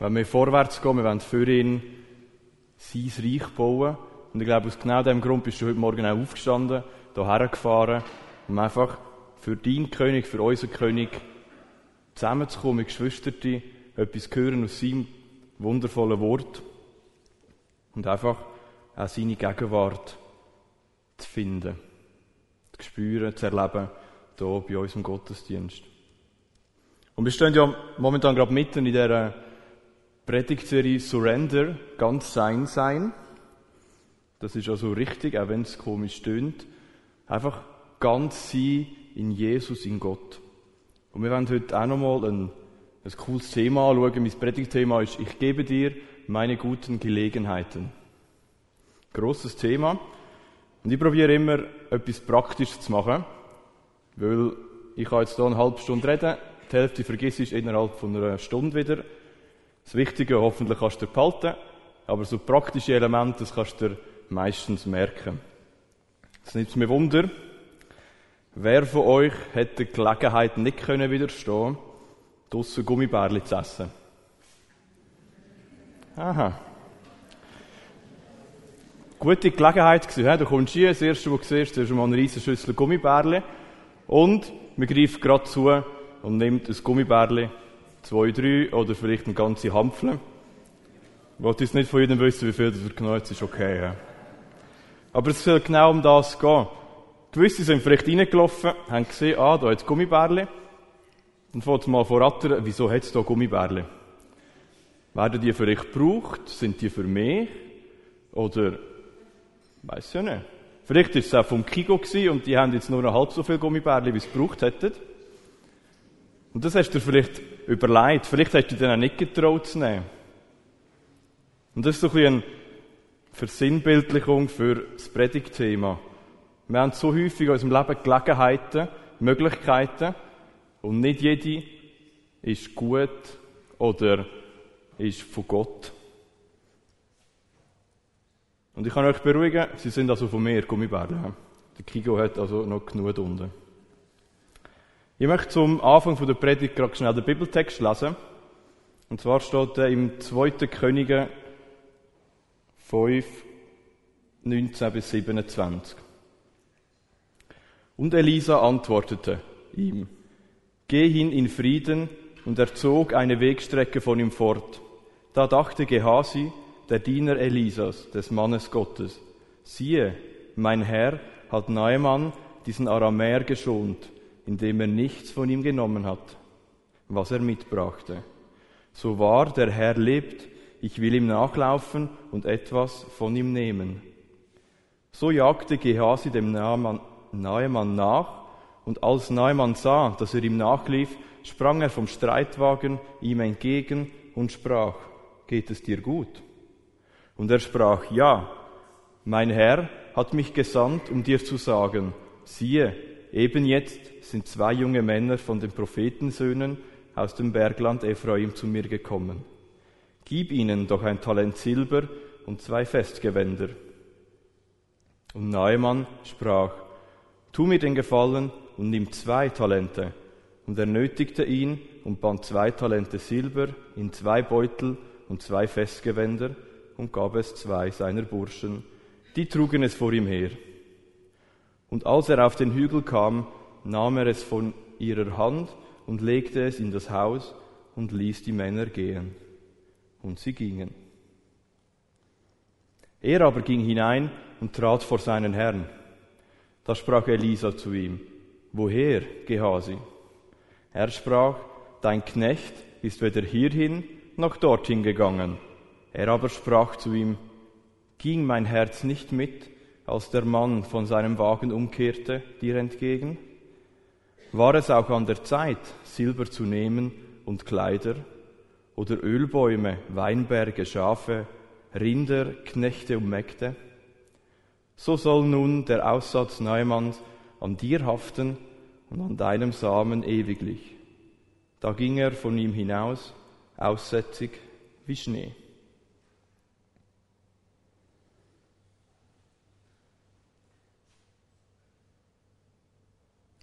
Wenn wir vorwärts gehen, wir wollen für ihn sein Reich bauen. Und ich glaube, aus genau diesem Grund bist du heute Morgen auch aufgestanden, hierher gefahren, um einfach für deinen König, für unseren König zusammenzukommen, mit Geschwistern, etwas hören aus seinem wundervollen Wort und einfach auch seine Gegenwart zu finden, zu spüren, zu erleben, hier bei uns im Gottesdienst. Und wir stehen ja momentan gerade mitten in dieser Predigtserie Surrender, ganz sein sein. Das ist also richtig, auch wenn es komisch tönt. Einfach ganz sein in Jesus, in Gott. Und wir werden heute auch nochmal ein, ein cooles Thema anschauen. Mein Predigtthema ist, ich gebe dir meine guten Gelegenheiten. Grosses Thema. Und ich probiere immer, etwas praktisch zu machen, weil ich kann jetzt hier eine halbe Stunde reden, die Hälfte vergiss ich innerhalb von einer Stunde wieder. Das Wichtige hoffentlich kannst du behalten, aber so praktische Elemente, das kannst du meistens merken. Es nimmt mir Wunder, wer von euch hätte die Gelegenheit nicht können widerstehen, draussen Gummibärli zu essen? Aha. Gute Gelegenheit gewesen, du kommst hier, das erste, was du siehst, ist mal eine riesige Schüssel Gummibärli und man greift gerade zu und nimmt ein Gummibärli, zwei, drei oder vielleicht eine ganze Hampfle. Ich wollte jetzt nicht von jedem wissen, wie viel das genommen hat, ist okay. Ja. Aber es soll genau um das gehen. Gewisse sind vielleicht reingelaufen, haben gesehen, ah, da hat es Gummibärli. Und fängt mal vorattern, wieso hat es da Gummibärli? Werden die vielleicht gebraucht? Sind die für mich? Oder, weiß ja nicht. Vielleicht ist es auch vom Kigo und die haben jetzt nur noch halb so viel Gummibärli, wie sie gebraucht hätten. Und das hast du dir vielleicht überlegt. Vielleicht hast du dir auch nicht getraut zu nehmen. Und das ist so ein bisschen eine Versinnbildlichung für das Predigtthema. Wir haben so häufig in unserem Leben Gelegenheiten, Möglichkeiten und nicht jede ist gut oder ist von Gott. Und ich kann euch beruhigen, sie sind also von mir, Gummibärle. Der Kigo hat also noch genug unten. Ich möchte zum Anfang der Predigt gerade schnell den Bibeltext lesen. Und zwar steht er im 2. Könige 5, 19 bis 27. Und Elisa antwortete ihm, Geh hin in Frieden, und er zog eine Wegstrecke von ihm fort. Da dachte Gehasi, der Diener Elisas, des Mannes Gottes, siehe, mein Herr hat Naaman diesen Aramäer geschont, indem er nichts von ihm genommen hat, was er mitbrachte. So wahr der Herr lebt, ich will ihm nachlaufen und etwas von ihm nehmen. So jagte Gehasi dem Naemann nach, und als Naemann sah, dass er ihm nachlief, sprang er vom Streitwagen ihm entgegen und sprach, geht es dir gut? Und er sprach, ja, mein Herr hat mich gesandt, um dir zu sagen, siehe, Eben jetzt sind zwei junge Männer von den Prophetensöhnen aus dem Bergland Ephraim zu mir gekommen. Gib ihnen doch ein Talent Silber und zwei Festgewänder. Und Naemann sprach, Tu mir den Gefallen und nimm zwei Talente. Und er nötigte ihn und band zwei Talente Silber in zwei Beutel und zwei Festgewänder und gab es zwei seiner Burschen. Die trugen es vor ihm her. Und als er auf den Hügel kam, nahm er es von ihrer Hand und legte es in das Haus und ließ die Männer gehen. Und sie gingen. Er aber ging hinein und trat vor seinen Herrn. Da sprach Elisa zu ihm, Woher, Gehasi? Er sprach, Dein Knecht ist weder hierhin noch dorthin gegangen. Er aber sprach zu ihm, Ging mein Herz nicht mit, als der Mann von seinem Wagen umkehrte, dir entgegen? War es auch an der Zeit, Silber zu nehmen und Kleider oder Ölbäume, Weinberge, Schafe, Rinder, Knechte und Mägde? So soll nun der Aussatz Neumanns an dir haften und an deinem Samen ewiglich. Da ging er von ihm hinaus, aussätzig wie Schnee.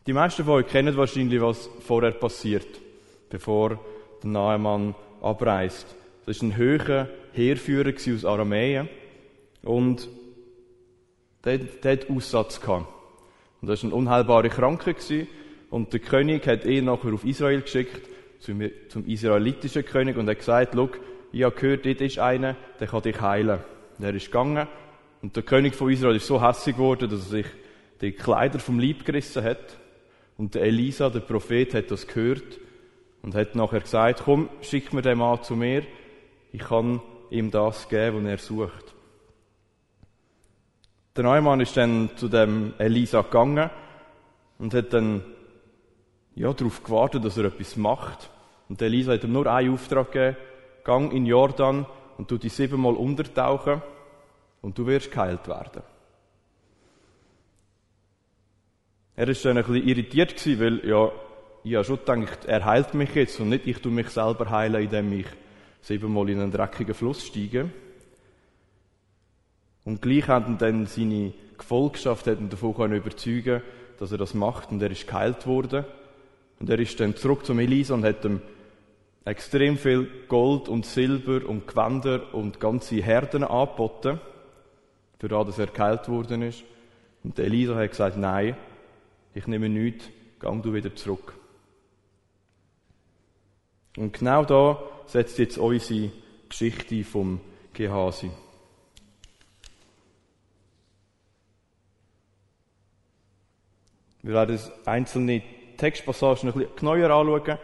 Die meisten von euch kennen wahrscheinlich, was vorher passiert, bevor der Nahemann abreist. Das war ein höherer Heerführer aus Aramäen. Und der, der hat Aussatz gehabt. Und das war eine unheilbare Krankheit. Und der König hat ihn nachher auf Israel geschickt, zum, zum israelitischen König, und hat gesagt, schau, ich habe gehört, dort ist einer, der kann dich heilen. Und er ist gegangen. Und der König von Israel ist so hässlich geworden, dass er sich die Kleider vom Leib gerissen hat. Und der Elisa, der Prophet, hat das gehört und hat nachher gesagt, komm, schick mir den Mann zu mir. Ich kann ihm das geben, was er sucht. Der Neumann ist dann zu dem Elisa gegangen und hat dann ja, darauf gewartet, dass er etwas macht. Und Elisa hat ihm nur einen Auftrag gegeben, gang in Jordan und du dich siebenmal untertauchen und du wirst geheilt werden. Er ist dann ein bisschen irritiert weil, ja, ich habe schon gedacht, er heilt mich jetzt und nicht ich tu mich selber heilen, indem ich siebenmal in einen dreckigen Fluss steige. Und gleich haben dann seine Gefolgschaft hat ihn davon überzeugen dass er das macht und er ist geheilt worden. Und er ist dann zurück zum Elisa und hat ihm extrem viel Gold und Silber und Gewänder und ganze Herden angeboten, für das, dass er geheilt worden ist. Und Elisa hat gesagt, nein, ich nehme nichts, gang du wieder zurück. Und genau da setzt jetzt unsere Geschichte vom Gehasi. Wir werden einzelne Textpassagen ein bisschen genauer anschauen.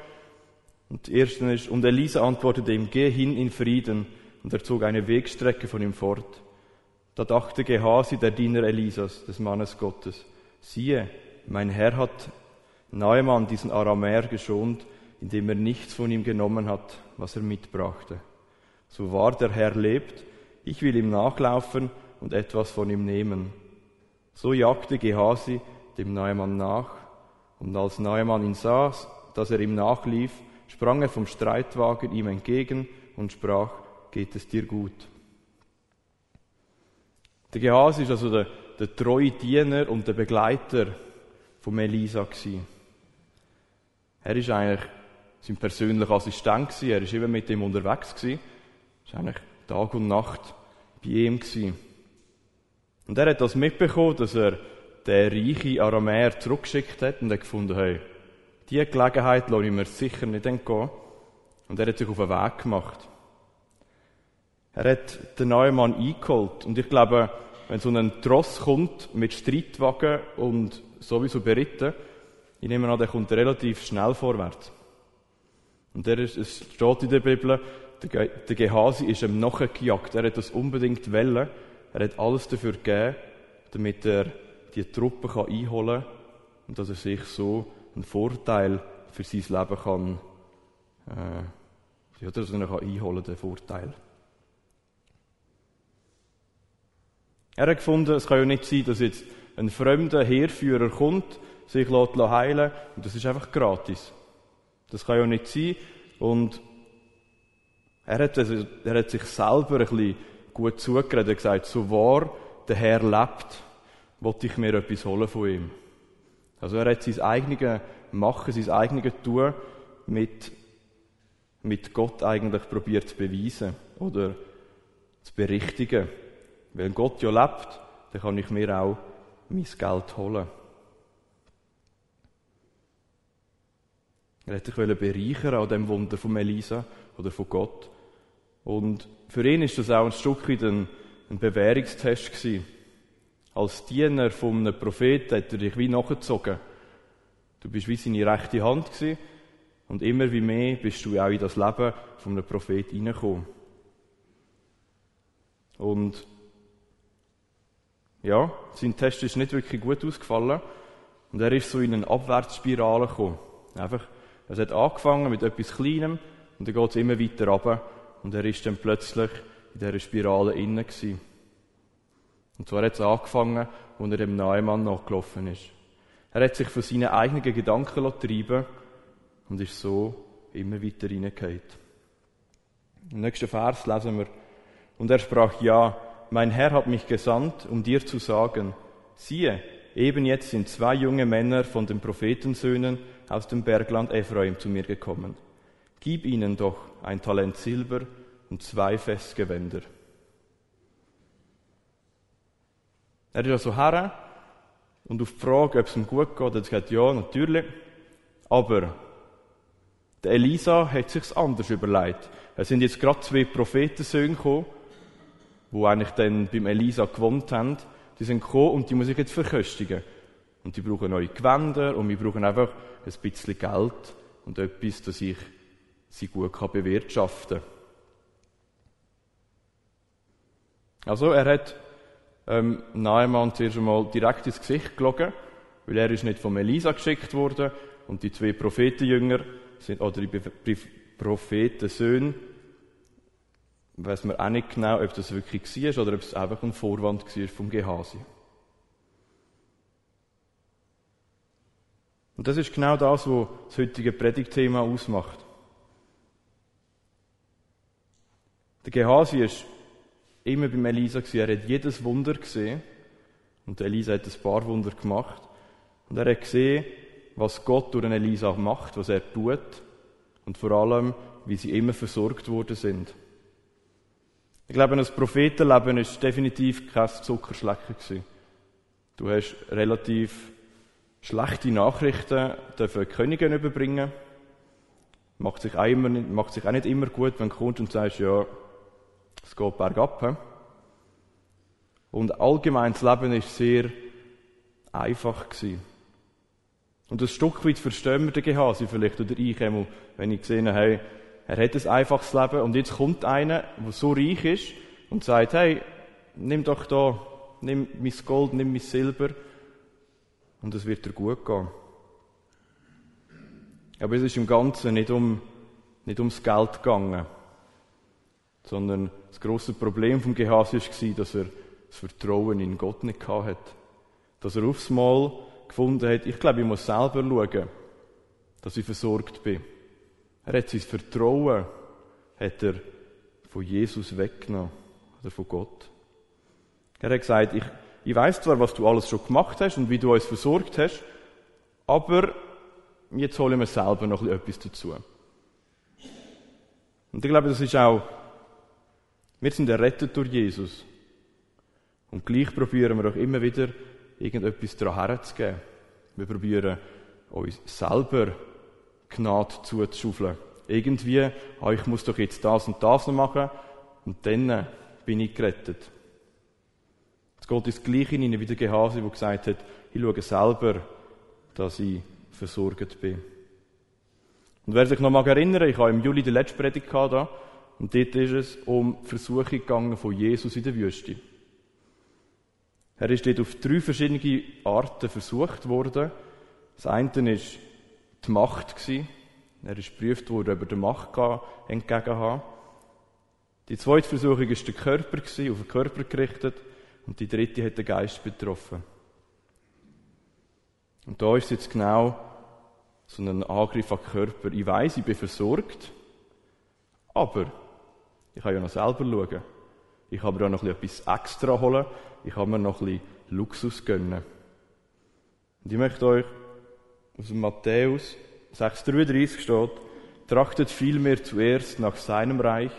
Und die erste ist, und Elisa antwortete ihm, geh hin in Frieden. Und er zog eine Wegstrecke von ihm fort. Da dachte Gehasi, der Diener Elisas, des Mannes Gottes, siehe, mein Herr hat Neumann diesen Aramäer geschont, indem er nichts von ihm genommen hat, was er mitbrachte. So wahr der Herr lebt, ich will ihm nachlaufen und etwas von ihm nehmen. So jagte Gehasi dem Neumann nach, und als Neumann ihn sah, dass er ihm nachlief, sprang er vom Streitwagen ihm entgegen und sprach, geht es dir gut? Der Gehasi ist also der, der treue Diener und der Begleiter von Elisa. Er ist eigentlich sein persönlicher Assistent. Er ist immer mit ihm unterwegs. Er ist eigentlich Tag und Nacht bei ihm. Und er hat das mitbekommen, dass er den reichen Aramäer zurückgeschickt hat und hat gefunden, hey, diese Gelegenheit lasse ich mir sicher nicht entgehen. Und er hat sich auf den Weg gemacht. Er hat den neuen Mann eingeholt. Und ich glaube, wenn so ein Tross kommt mit Streitwagen und sowieso beritten, ich nehme an, der kommt relativ schnell vorwärts. Und der ist, es steht in der Bibel, der, der Gehasi ist ihm nachgejagt. Er hat das unbedingt wollen. Er hat alles dafür gegeben, damit er die Truppe kann einholen kann und dass er sich so einen Vorteil für sein Leben kann, äh, ja, dass er kann einholen den Vorteil. Er hat gefunden, es kann ja nicht sein, dass jetzt ein fremder Heerführer kommt, sich heilen lässt und das ist einfach gratis. Das kann ja nicht sein. Und er hat, er hat sich selber ein bisschen gut zugeredet. Er hat gesagt, so wahr der Herr lebt, wollte ich mir etwas holen von ihm. Also er hat sein eigenes Machen, sein eigenes Tun mit, mit Gott eigentlich probiert zu beweisen oder zu berichtigen. Wenn Gott ja lebt, dann kann ich mir auch mein Geld holen. Er hätte sich bereichern an dem Wunder von Elisa oder von Gott. Und für ihn ist das auch ein Stück weit ein, ein Bewährungstest gewesen. Als Diener von einem Propheten hat er dich wie nachgezogen. Du bist wie seine rechte Hand gewesen. Und immer wie mehr bist du auch in das Leben von einem Propheten hineingekommen. Und ja, sein Test ist nicht wirklich gut ausgefallen. Und er ist so in eine Abwärtsspirale gekommen. Einfach, es hat angefangen mit etwas Kleinem und dann geht es immer weiter runter. Und er ist dann plötzlich in dieser Spirale innen gewesen. Und zwar hat es angefangen, als er dem Neumann nachgelaufen ist. Er hat sich von seinen eigenen Gedanken treiben und ist so immer weiter reingehauen. Im nächsten Vers lesen wir, und er sprach, ja, mein Herr hat mich gesandt, um dir zu sagen, siehe, eben jetzt sind zwei junge Männer von den Prophetensöhnen aus dem Bergland Ephraim zu mir gekommen. Gib ihnen doch ein Talent Silber und zwei Festgewänder. Er ist also her und auf die Frage, ob es ihm gut geht, hat er gesagt, ja, natürlich. Aber der Elisa hat sich's anders überlegt. Es sind jetzt gerade zwei Prophetensöhne gekommen, die eigentlich dann beim Elisa gewohnt haben. Die sind gekommen und die muss ich jetzt verköstigen. Und die brauchen neue Gewänder und wir brauchen einfach ein bisschen Geld und etwas, dass ich sie gut bewirtschaften kann. Also, er hat ähm, Naaman zuerst einmal direkt ins Gesicht gelogen, weil er ist nicht von Elisa geschickt worden und die zwei Prophetenjünger sind, oder die Prophetensöhne, weiß man auch nicht genau, ob das wirklich war oder ob es einfach ein Vorwand war vom Gehasi. Und das ist genau das, was das heutige Predigtthema ausmacht. Der Gehasi ist immer beim Elisa. Er hat jedes Wunder gesehen. Und Elisa hat ein paar Wunder gemacht. Und er hat gesehen, was Gott durch Elisa macht, was er tut. Und vor allem, wie sie immer versorgt worden sind. Ich glaube, das Prophetenleben ist definitiv kein Zuckerschlecken. Du hast relativ schlechte Nachrichten dürfen Königin überbringen. Macht sich, auch immer, macht sich auch nicht immer gut, wenn du kommst und sagst, ja, es geht bergab. Und allgemein das Leben ist sehr einfach. Und ein Stück weit verstehen wir den Gehasi vielleicht oder ich einmal, wenn ich gesehen habe, hey, er hat ein einfaches Leben und jetzt kommt einer, der so reich ist und sagt, hey, nimm doch da, nimm mein Gold, nimm mein Silber und es wird dir gut gehen. Aber es ist im Ganzen nicht um, nicht ums Geld gegangen sondern das große Problem vom Gehasi war, dass er das Vertrauen in Gott nicht hatte. Dass er aufs Mal gefunden hat, ich glaube, ich muss selber schauen, dass ich versorgt bin. Er hat sein Vertrauen hat er von Jesus weggenommen, oder von Gott. Er hat gesagt, ich, ich weiß zwar, was du alles schon gemacht hast und wie du uns versorgt hast, aber jetzt holen wir selber noch etwas dazu. Und ich glaube, das ist auch wir sind errettet durch Jesus. Und gleich probieren wir auch immer wieder, irgendetwas daran herzugeben. Wir probieren, uns selber Gnade zuzuschaufeln. Irgendwie, ah, ich muss doch jetzt das und das noch machen, und dann bin ich gerettet. Es geht ins Gleiche hinein wie der Gehase, der gesagt hat, ich schaue selber, dass ich versorgt bin. Und wer sich noch mal erinnern, ich habe im Juli die letzte Predigt gehabt, und dort ist es um Versuche gegangen von Jesus in der Wüste. Er ist dort auf drei verschiedene Arten versucht worden. Das eine war die Macht. Er ist geprüft worden, ob er der Macht entgegen haben Die zweite Versuchung war der Körper, auf den Körper gerichtet. Und die dritte hat den Geist betroffen. Und da ist jetzt genau so ein Angriff an den Körper. Ich weiß, ich bin versorgt, aber ich kann ja noch selber schauen. Ich kann mir auch noch etwas extra holen. Ich kann mir noch ein bisschen Luxus gönnen. Und ich möchte euch aus Matthäus 6,33 steht, trachtet vielmehr zuerst nach seinem Reich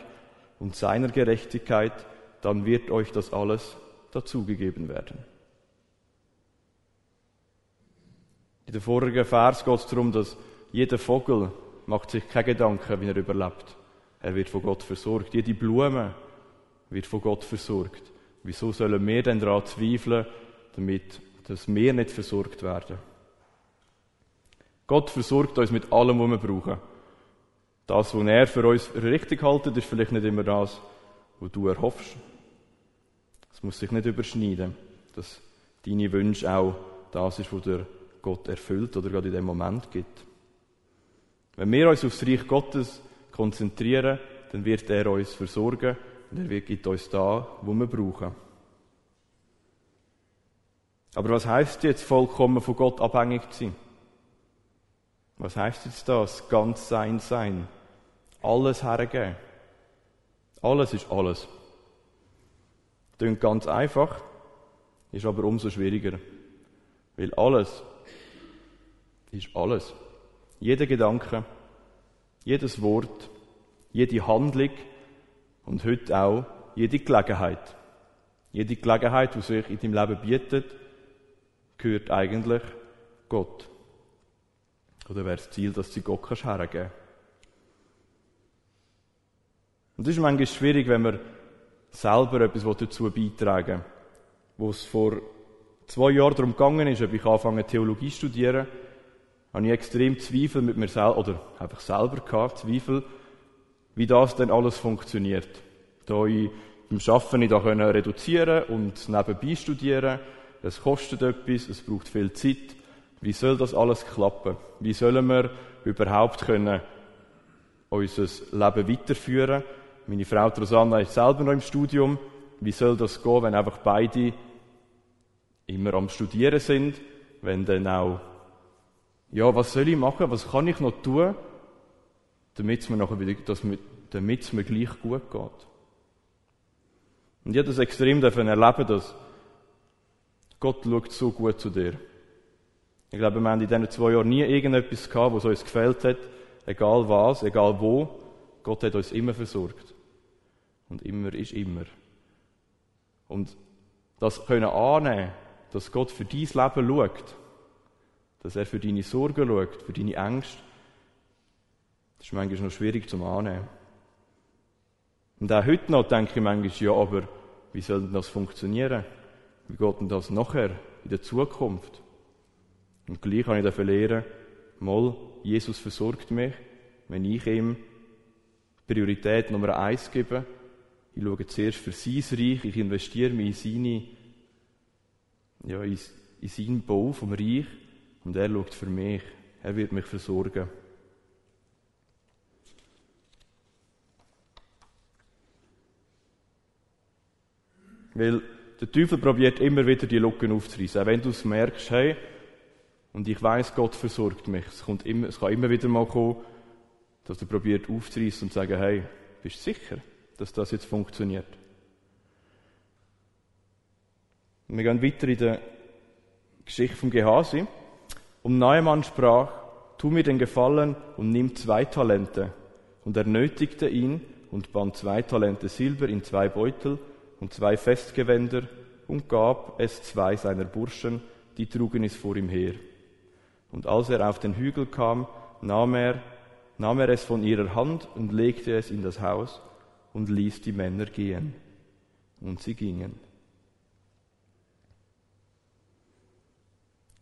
und seiner Gerechtigkeit, dann wird euch das alles dazugegeben werden. In der vorigen Vers geht es darum, dass jeder Vogel macht sich keine Gedanken, wie er überlebt. Er wird von Gott versorgt. Jede Blume wird von Gott versorgt. Wieso sollen wir denn daran zweifeln, damit, dass wir nicht versorgt werden? Gott versorgt uns mit allem, was wir brauchen. Das, was er für uns richtig haltet, ist vielleicht nicht immer das, was du erhoffst. Es muss sich nicht überschneiden, dass deine Wünsche auch das ist, was der Gott erfüllt oder gerade in dem Moment gibt. Wenn wir uns aufs Reich Gottes konzentrieren, dann wird er uns versorgen und er gibt uns da, wo wir brauchen. Aber was heißt jetzt vollkommen von Gott abhängig zu sein? Was heißt jetzt das? Ganz sein sein. Alles hergeben. Alles ist alles. Klingt ganz einfach, ist aber umso schwieriger. Weil alles ist alles. Jeder Gedanke, jedes Wort, jede Handlung Und heute auch jede Gelegenheit. Jede Gelegenheit, die sich in deinem Leben bietet, gehört eigentlich Gott. Oder wäre das Ziel, dass du Gott kannst hergeben Und es ist manchmal schwierig, wenn man selber etwas dazu beitragen. Wo es vor zwei Jahren darum gegangen ist, ob ich anfange Theologie zu studieren, habe ich extrem Zweifel mit mir selber, oder einfach selber gehabt, Zweifel, wie das denn alles funktioniert. Da ich beim Arbeiten nicht reduzieren und nebenbei studieren. Es kostet etwas, es braucht viel Zeit. Wie soll das alles klappen? Wie sollen wir überhaupt können unser Leben weiterführen? Meine Frau Rosanna ist selber noch im Studium. Wie soll das gehen, wenn einfach beide immer am Studieren sind? Wenn dann auch, ja, was soll ich machen? Was kann ich noch tun, damit es mir nachher wieder, damit es mir gleich gut geht? Und ich habe das extrem erleben, dass Gott schaut so gut zu dir. Ich glaube, wir haben in diesen zwei Jahren nie irgendetwas gehabt, was uns gefällt hat. Egal was, egal wo. Gott hat uns immer versorgt. Und immer ist immer. Und das können annehmen, dass Gott für dein Leben schaut, dass er für deine Sorgen schaut, für deine Ängste, das ist manchmal noch schwierig zum Annehmen. Und auch heute noch denke ich manchmal, ja, aber wie soll denn das funktionieren? Wie geht denn das nachher, in der Zukunft? Und gleich kann ich dafür lernen, mal, Jesus versorgt mich, wenn ich ihm Priorität Nummer eins gebe. Ich schaue zuerst für sein Reich, ich investiere mich in seine, ja, in seinen Bau vom Reich und er schaut für mich. Er wird mich versorgen. Weil der Teufel probiert immer wieder die Lücken aufzureißen. Auch wenn du es merkst, hey, und ich weiß, Gott versorgt mich. Es, kommt immer, es kann immer wieder mal kommen, dass er probiert aufzureißen und zu sagen, hey, bist du sicher, dass das jetzt funktioniert? Und wir gehen weiter in der Geschichte vom Gehasi. Und Neumann sprach, tu mir den Gefallen und nimm zwei Talente. Und er nötigte ihn und band zwei Talente Silber in zwei Beutel und zwei Festgewänder und gab es zwei seiner Burschen, die trugen es vor ihm her. Und als er auf den Hügel kam, nahm er, nahm er es von ihrer Hand und legte es in das Haus und ließ die Männer gehen. Und sie gingen.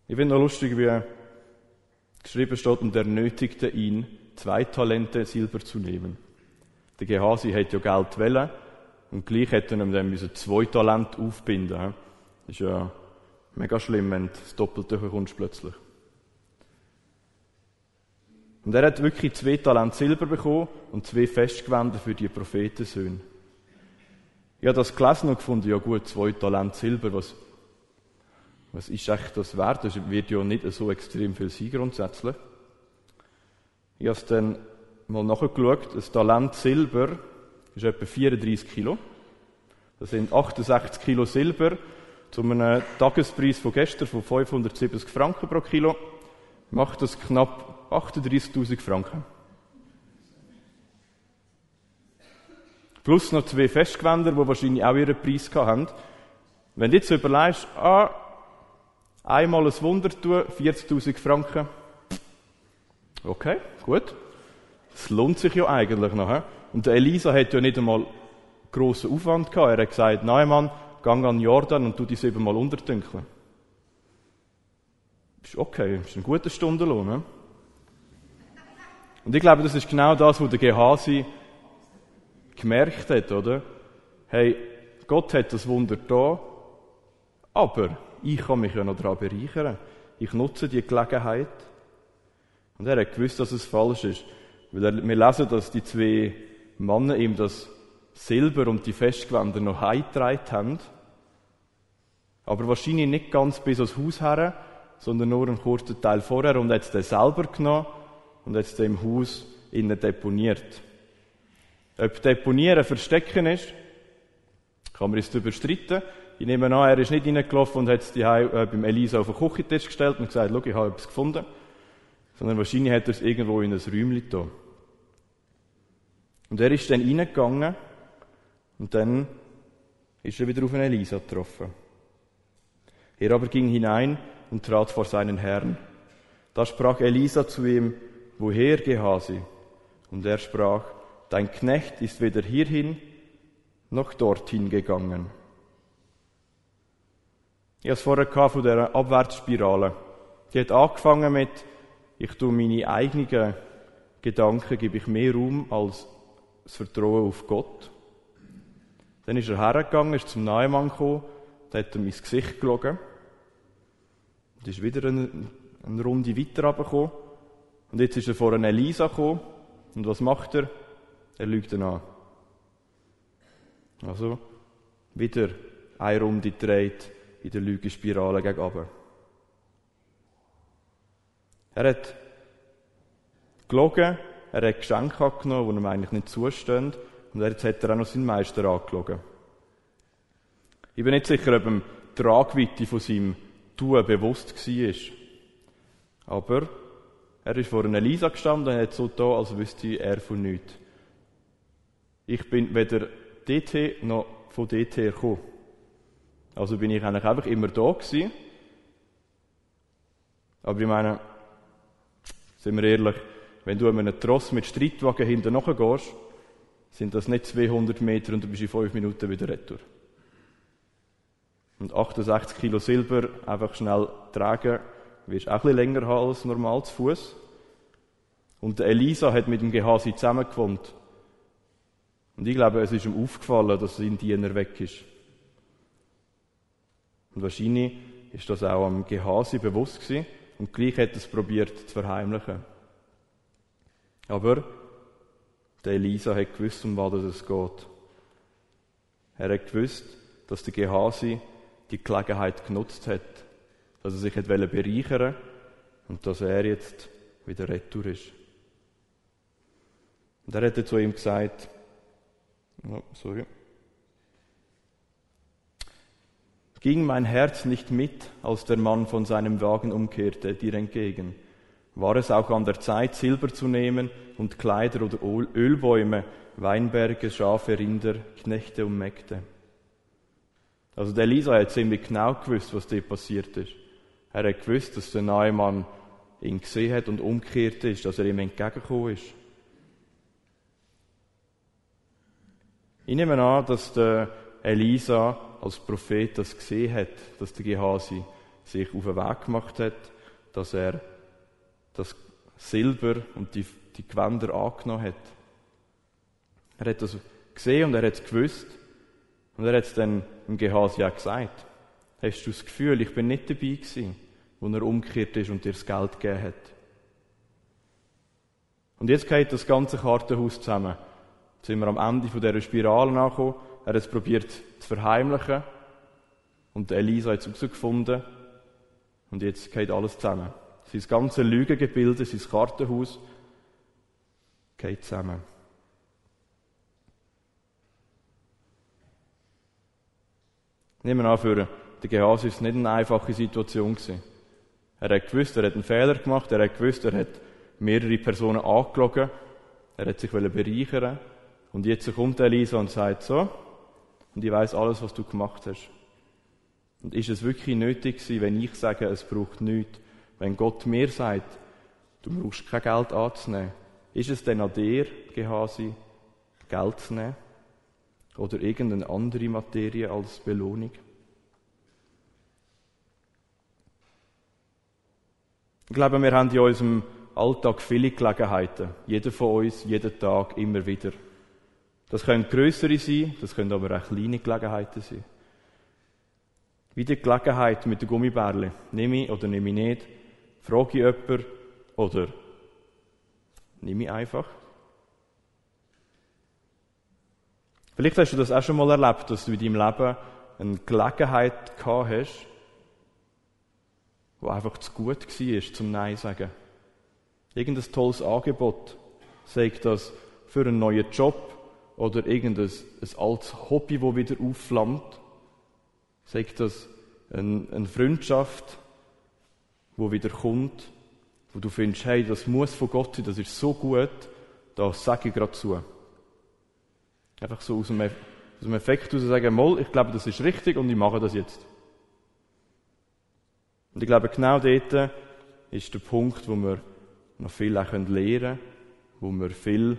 Ich finde noch lustig, wie geschrieben steht, und er nötigte ihn, zwei Talente Silber zu nehmen. Der Gehasi hätte ja Geld wollen, und gleich hätte er ihm dann zwei Talente aufbinden müssen. Das ist ja mega schlimm, wenn du das Doppelte bekommst plötzlich. Und er hat wirklich zwei Talente Silber bekommen und zwei Festgewänder für die Prophetensöhne. Ich habe das gelesen und gefunden, ja gut, zwei Talente Silber, was, was ist echt das wert? Das wird ja nicht so extrem viel sein grundsätzlich. Ich habe es dann mal nachgeschaut, ein Talent Silber ist etwa 34 Kilo. Das sind 68 Kilo Silber zu einem Tagespreis von gestern von 570 Franken pro Kilo. Macht das knapp 38.000 Franken. Plus noch zwei Festgewänder, die wahrscheinlich auch ihren Preis haben. Wenn du jetzt überlegst, ah, einmal ein Wunder tun, 40.000 Franken. Okay, gut. Es lohnt sich ja eigentlich noch. Und Elisa hat ja nicht einmal grossen Aufwand gehabt. Er hat gesagt, nein Mann, gang an Jordan und tu dich siebenmal unterdünkeln. Ist okay, ist ein guter Stundenlohn. Und ich glaube, das ist genau das, was der Gehasi gemerkt hat, oder? Hey, Gott hat das Wunder da, aber ich kann mich ja noch daran bereichern. Ich nutze die Gelegenheit. Und er hat gewusst, dass es falsch ist. Weil er, wir lesen, dass die zwei Männer ihm das Silber und die Festgewänder noch heimgetragen haben. Aber wahrscheinlich nicht ganz bis ans Haus her, sondern nur einen kurzen Teil vorher und hat es dann selber genommen und hat es dann im Haus innen deponiert. Ob Deponieren Verstecken ist, kann man jetzt darüber streiten. Ich nehme an, er ist nicht reingelaufen und hat es äh, beim Elisa auf den Küchentisch gestellt und gesagt, schau, ich habe etwas gefunden. Sondern wahrscheinlich hat er es irgendwo in ein Räumchen getan. Und er ist dann reingegangen Und dann ist er wieder auf eine Elisa getroffen. Er aber ging hinein und trat vor seinen Herrn. Da sprach Elisa zu ihm, woher, Gehasi? Und er sprach, dein Knecht ist weder hierhin noch dorthin gegangen. Ich habe es vorher von dieser Abwärtsspirale. Die hat angefangen mit, ich tue meine eigenen Gedanken, gebe ich mehr Raum als das Vertrauen auf Gott. Dann ist er hergegangen, ist zum Neumann gekommen, da hat er mein Gesicht gelogen. Und ist wieder eine, eine Runde weiter runtergekommen. Und jetzt ist er vor einer Elisa gekommen. Und was macht er? Er lügt ihn an. Also, wieder eine Runde dreht in der Lügenspirale gegen oben. Er hat gelogen, er hat Geschenke angenommen, die ihm eigentlich nicht zustehen, und jetzt hat er auch noch seinen Meister angelogen. Ich bin nicht sicher, ob ihm die Tragweite von seinem Tun bewusst war. Aber er ist vor einer Elisa gestanden und hat so da, als wüsste er von nichts. Ich bin weder DT noch von DT gekommen. Also bin ich eigentlich einfach immer da gewesen. Aber ich meine, sind wir ehrlich, wenn du einem Tross mit Streitwagen hinten gehst, sind das nicht 200 Meter und du bist in 5 Minuten wieder retour. Und 68 Kilo Silber einfach schnell tragen, wirst auch ein bisschen länger haben als normal zu Fuß. Und Elisa hat mit dem Gehasi zusammengewohnt. Und ich glaube, es ist ihm aufgefallen, dass sein Diener weg ist. Und wahrscheinlich ist das auch am Gehasi bewusst gewesen und gleich hat er es probiert zu verheimlichen. Aber der Elisa hat gewusst, um was es geht. Er hat gewusst, dass der Gehasi die Gelegenheit genutzt hat, dass er sich hat bereichern und dass er jetzt wieder retour ist. Und er hat zu ihm gesagt, oh, sorry, ging mein Herz nicht mit, als der Mann von seinem Wagen umkehrte, dir entgegen. War es auch an der Zeit, Silber zu nehmen und Kleider oder Ölbäume, Weinberge, Schafe, Rinder, Knechte und Mägde? Also der Elisa hat ziemlich genau gewusst, was dir passiert ist. Er hat gewusst, dass der neue Mann ihn gesehen hat und umgekehrt ist, dass er ihm entgegengekommen ist. Ich nehme an, dass der Elisa als Prophet das gesehen hat, dass der Gehasi sich auf den Weg gemacht hat, dass er das Silber und die, die Gewänder angenommen hat. Er hat das gesehen und er hat es gewusst. Und er hat es dann im Gehasi auch gesagt. Hast du das Gefühl, ich bin nicht dabei gewesen, wo er umgekehrt ist und dir das Geld gegeben hat? Und jetzt geht das ganze Kartenhaus zusammen. Jetzt sind wir am Ende dieser Spirale angekommen. Er hat es probiert zu verheimlichen. Und Elisa hat es herausgefunden. Und jetzt geht alles zusammen. Sein ganze Lügengebilde, sein Kartenhaus geht zusammen. Nehmen wir an, für den Gehasi ist nicht eine einfache Situation gewesen. Er hat gewusst, er hat einen Fehler gemacht, er hat gewusst, er hat mehrere Personen angelogen, er hat sich bereichern und jetzt kommt Elisa und sagt so, und ich weiß alles, was du gemacht hast. Und ist es wirklich nötig gewesen, wenn ich sage, es braucht nichts, wenn Gott mir sagt, du brauchst kein Geld anzunehmen, ist es denn an dir, Gehasi, Geld zu nehmen? oder irgendeine andere Materie als Belohnung. Ich glaube, wir haben in unserem Alltag viele Gelegenheiten. Jeder von uns, jeden Tag, immer wieder. Das können größere sein, das können aber auch kleine Gelegenheiten sein. Wie die Gelegenheit mit den Gummibärlen. Nehme ich oder nehme ich nicht? Frage ich jemanden oder nehme ich einfach? Vielleicht hast du das auch schon mal erlebt, dass du in deinem Leben eine Gelegenheit gehabt hast, die einfach zu gut war, zum Nein sagen. Irgendein tolles Angebot, sagt das für einen neuen Job oder irgendein ein altes Hobby, das wieder aufflammt, sagt das eine, eine Freundschaft, wo wieder kommt, wo du findest, hey, das muss von Gott sein, das ist so gut, das sage ich gerade zu. Einfach so aus einem aus dem Effekt heraus sagen, Moll, ich glaube, das ist richtig und ich mache das jetzt. Und ich glaube, genau dort ist der Punkt, wo wir noch viel auch lernen können, wo wir viel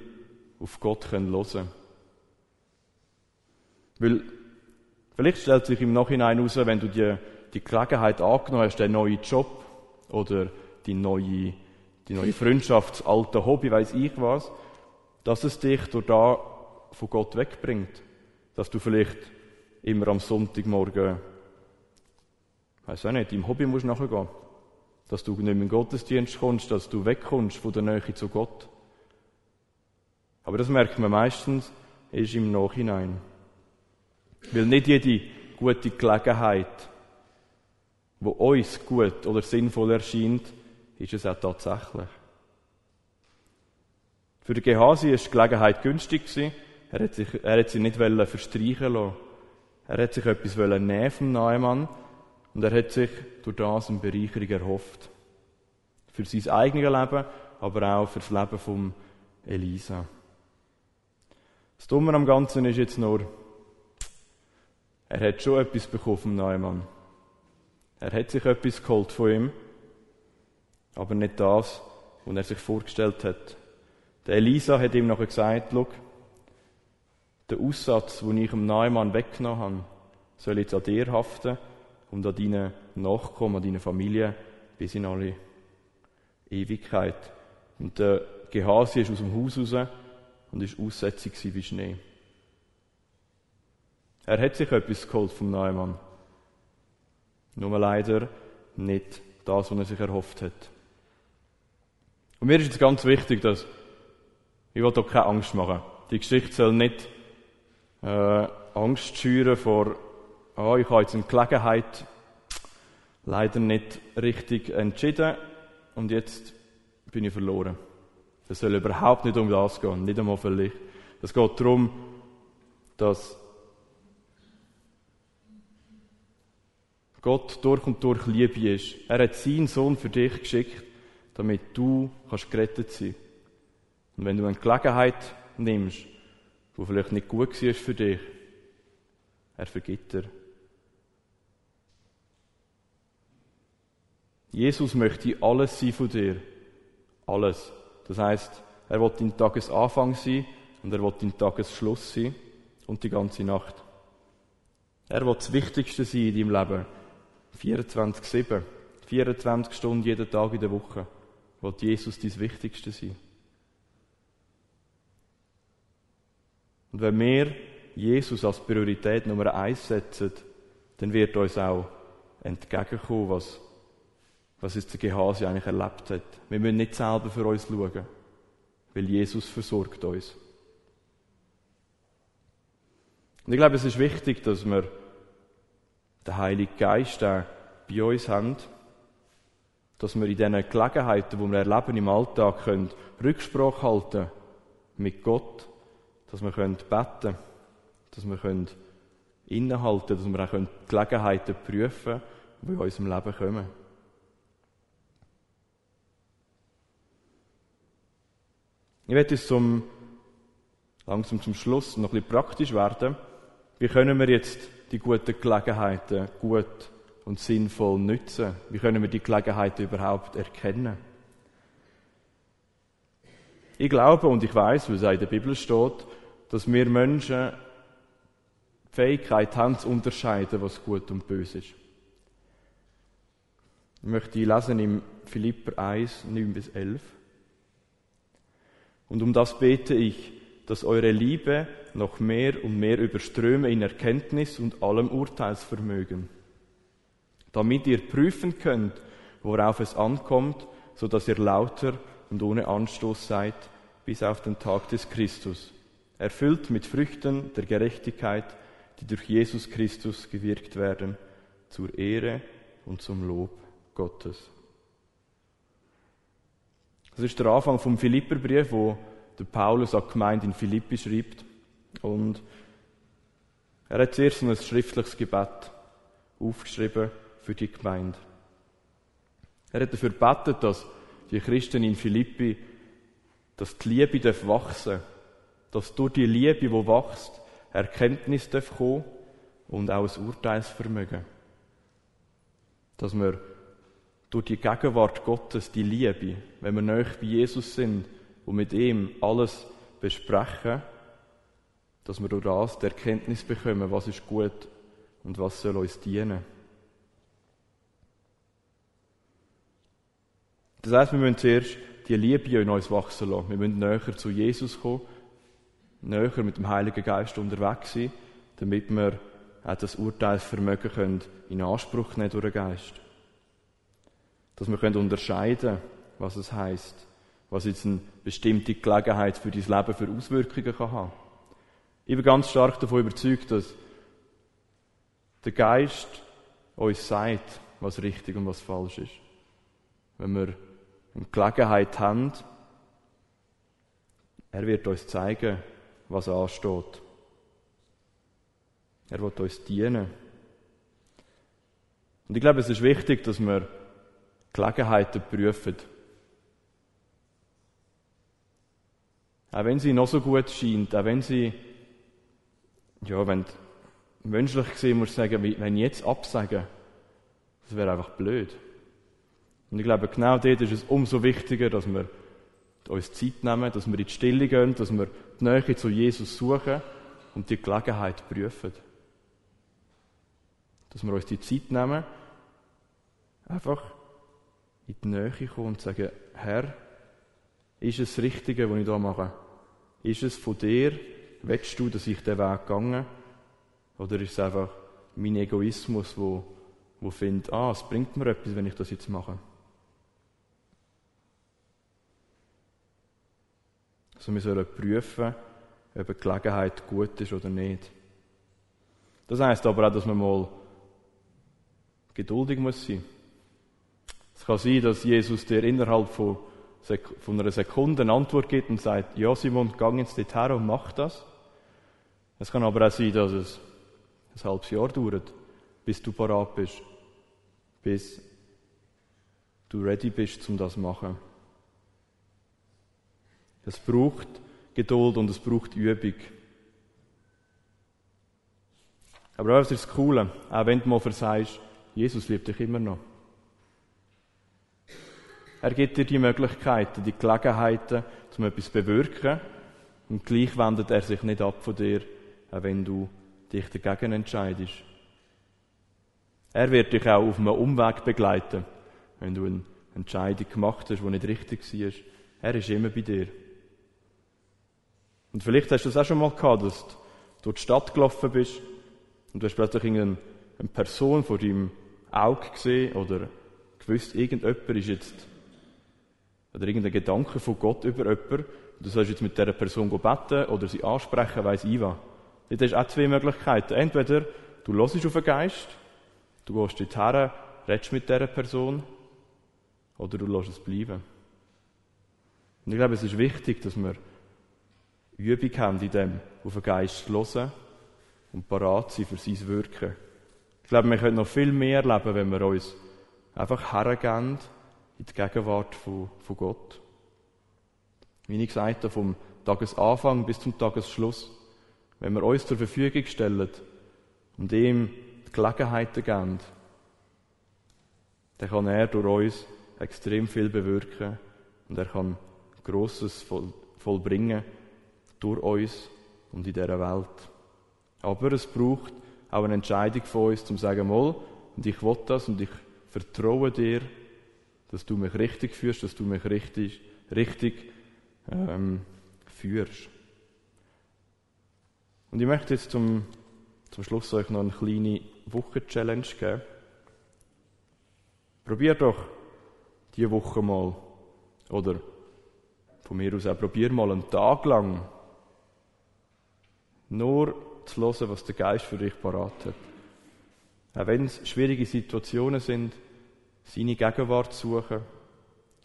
auf Gott hören können. Weil, vielleicht stellt sich im Nachhinein heraus, wenn du die, die Gelegenheit angenommen hast, den neuen Job oder die neue, die neue Freundschaft, das alte Hobby, weiß ich was, dass es dich durch da von Gott wegbringt. Dass du vielleicht immer am Sonntagmorgen, weiß auch nicht, deinem Hobby musst nachgehen. Dass du nicht in den Gottesdienst kommst, dass du wegkommst von der Nähe zu Gott. Aber das merkt man meistens ist im Nachhinein. Weil nicht jede gute Gelegenheit, wo uns gut oder sinnvoll erscheint, ist es auch tatsächlich. Für den Gehasi war die Gelegenheit günstig. Er hat, sich, sie nicht verstreichen lassen. Er hat sich etwas nehmen vom Neumann und er hat sich durch das eine Bereicherung erhofft. Für sein eigenes Leben, aber auch für das Leben von Elisa. Das Dumme am Ganzen ist jetzt nur, er hat schon etwas bekommen vom Neumann. Er hat sich etwas geholt von ihm, aber nicht das, was er sich vorgestellt hat. Der Elisa hat ihm noch gesagt, schau, der Aussatz, den ich dem Neumann weggenommen habe, soll jetzt an dir haften und an deinen Nachkommen, an deiner Familie bis in alle Ewigkeit. Und der Gehasi ist aus dem Haus raus und ist aussätzig wie Schnee. Er hat sich etwas geholt vom Neumann. Nur leider nicht das, was er sich erhofft hat. Und mir ist jetzt ganz wichtig, dass ich will hier keine Angst machen. Die Geschichte soll nicht äh, Angst schüren vor, ah, ich habe jetzt eine Gelegenheit leider nicht richtig entschieden und jetzt bin ich verloren. Es soll überhaupt nicht um das gehen, nicht einmal vielleicht. Es geht darum, dass Gott durch und durch Liebe ist. Er hat seinen Sohn für dich geschickt, damit du kannst gerettet sein. Und wenn du eine Gelegenheit nimmst, die vielleicht nicht gut war für dich, er vergibt dir. Jesus möchte alles sein von dir. Alles. Das heißt, er will dein Tagesanfang sein und er will dein Tagesschluss sein und die ganze Nacht. Er will das Wichtigste sein in deinem Leben. 24-7. 24 Stunden jeden Tag in der Woche. Will Jesus dein Wichtigste sein. Und wenn wir Jesus als Priorität Nummer eins setzen, dann wird uns auch entgegenkommen, was, was jetzt der Gehasi eigentlich erlebt hat. Wir müssen nicht selber für uns schauen, weil Jesus versorgt uns. Und ich glaube, es ist wichtig, dass wir den Heiligen Geist auch bei uns haben, dass wir in diesen Gelegenheiten, die wir erleben im Alltag, können Rücksprache halten mit Gott, dass wir können beten dass wir können innehalten dass wir auch können Gelegenheiten prüfen die in unserem Leben kommen. Ich werde jetzt zum, langsam zum Schluss noch ein bisschen praktisch werden. Wie können wir jetzt die guten Gelegenheiten gut und sinnvoll nutzen? Wie können wir die Gelegenheiten überhaupt erkennen? Ich glaube und ich weiß, wie es in der Bibel steht, dass wir Menschen die Fähigkeit haben, zu unterscheiden, was gut und böse ist. Ich möchte lesen im Philipper 1, 9 bis 11. Und um das bete ich, dass eure Liebe noch mehr und mehr überströme in Erkenntnis und allem Urteilsvermögen, damit ihr prüfen könnt, worauf es ankommt, so dass ihr lauter und ohne Anstoß seid bis auf den Tag des Christus, erfüllt mit Früchten der Gerechtigkeit, die durch Jesus Christus gewirkt werden, zur Ehre und zum Lob Gottes. Das ist der Anfang vom Philipperbrief, wo der Paulus an die Gemeinde in Philippi schreibt. Und er hat zuerst ein schriftliches Gebet aufgeschrieben für die Gemeinde. Er hat dafür gebetet, dass die Christen in Philippi, dass die Liebe wachsen darf, dass durch die Liebe, die wächst, Erkenntnis kommen und auch ein Urteilsvermögen. Dass wir durch die Gegenwart Gottes, die Liebe, wenn wir näher bei Jesus sind und mit ihm alles besprechen, dass wir durch das die Erkenntnis bekommen, was ist gut und was soll uns dienen. Das heißt, wir müssen zuerst die Liebe in uns wachsen lassen. Wir müssen näher zu Jesus kommen, näher mit dem Heiligen Geist unterwegs sein, damit wir auch das Urteilsvermögen können in Anspruch nehmen durch den Geist. Dass wir können unterscheiden was es heißt, was jetzt eine bestimmte Gelegenheit für dein Leben für Auswirkungen kann haben. Ich bin ganz stark davon überzeugt, dass der Geist uns sagt, was richtig und was falsch ist. Wenn wir eine Gelegenheit haben, er wird uns zeigen, was ansteht. Er wird uns dienen. Und ich glaube, es ist wichtig, dass wir Gelegenheiten prüfen. Auch wenn sie noch so gut scheint, auch wenn sie, ja, wenn menschlich gesehen muss ich sagen, wenn ich jetzt absagen, das wäre einfach blöd. Und ich glaube, genau dort ist es umso wichtiger, dass wir uns Zeit nehmen, dass wir in die Stille gehen, dass wir die Nähe zu Jesus suchen und die Gelegenheit prüfen. Dass wir uns die Zeit nehmen, einfach in die Nähe kommen und sagen, Herr, ist es das Richtige, was ich da mache? Ist es von dir? Willst du, dass ich den Weg gehe? Oder ist es einfach mein Egoismus, wo, wo findet, ah, es bringt mir etwas, wenn ich das jetzt mache? Also wir sollen prüfen, ob eine Gelegenheit gut ist oder nicht. Das heißt aber auch, dass man mal geduldig muss sein. Es kann sein, dass Jesus dir innerhalb von, von einer Sekunde eine Antwort gibt und sagt, ja Simon, gang jetzt dorthin und mach das. Es kann aber auch sein, dass es ein halbes Jahr dauert, bis du parat bist, bis du ready bist, um das zu machen. Es braucht Geduld und es braucht Übung. Aber was ist das Coole? Auch wenn du mal versagst, Jesus liebt dich immer noch. Er gibt dir die Möglichkeiten, die Gelegenheiten, um etwas zu bewirken. Und gleich wendet er sich nicht ab von dir, auch wenn du dich dagegen entscheidest. Er wird dich auch auf einem Umweg begleiten, wenn du eine Entscheidung gemacht hast, die nicht richtig war. Er ist immer bei dir. Und vielleicht hast du es auch schon mal gehabt, dass du durch die Stadt gelaufen bist und du hast plötzlich eine Person vor deinem Auge gesehen oder gewusst, irgendjemand ist jetzt, oder irgendein Gedanke von Gott über jemanden, du sollst jetzt mit dieser Person beten oder sie ansprechen, weiss ich was. Jetzt hast du auch zwei Möglichkeiten. Entweder du hörst auf den Geist, du gehst dorthin, redest mit dieser Person, oder du lässt es bleiben. Und ich glaube, es ist wichtig, dass wir Übung haben in dem, auf den Geist zu hören und parat sein für sein Wirken. Ich glaube, wir können noch viel mehr erleben, wenn wir uns einfach hergeben in die Gegenwart von, von Gott. Wie ich gesagt habe, vom Tagesanfang bis zum Tagesschluss. Wenn wir uns zur Verfügung stellen und ihm die Gelegenheiten geben, dann kann er durch uns extrem viel bewirken und er kann voll, vollbringen durch uns und in dieser Welt. Aber es braucht auch eine Entscheidung von uns, zum zu sagen, mal, und ich will das und ich vertraue dir, dass du mich richtig führst, dass du mich richtig, richtig ähm, führst. Und ich möchte jetzt zum, zum Schluss euch noch eine kleine Wochen-Challenge geben. Probier doch diese Woche mal, oder von mir aus auch probier mal einen Tag lang nur zu hören, was der Geist für dich parat hat. Auch wenn es schwierige Situationen sind, seine Gegenwart suchen,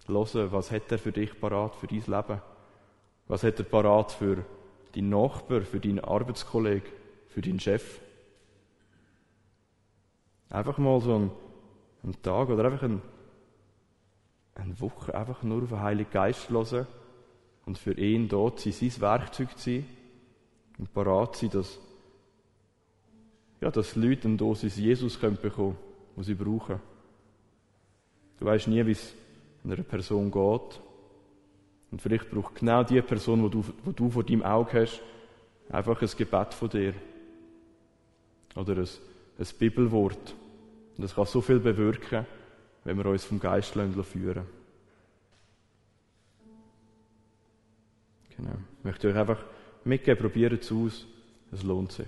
hören, was hat er für dich parat, für dein Leben? Was hat er parat für deinen Nachbar, für deinen Arbeitskollegen, für deinen Chef? Einfach mal so einen, Tag oder einfach ein, eine Woche einfach nur auf den Heiligen Geist hören und für ihn dort sein, sein Werkzeug zu sein und parat sein, dass ja, dass Leute eine Dosis Jesus können bekommen, die sie brauchen. Du weißt nie, wie es einer Person geht. Und vielleicht braucht genau die Person, die du, die du vor deinem Auge hast, einfach ein Gebet von dir. Oder ein, ein Bibelwort. Und das kann so viel bewirken, wenn wir uns vom Geist führen Genau. Ich möchte euch einfach mitgeben, probiert es aus. Es lohnt sich.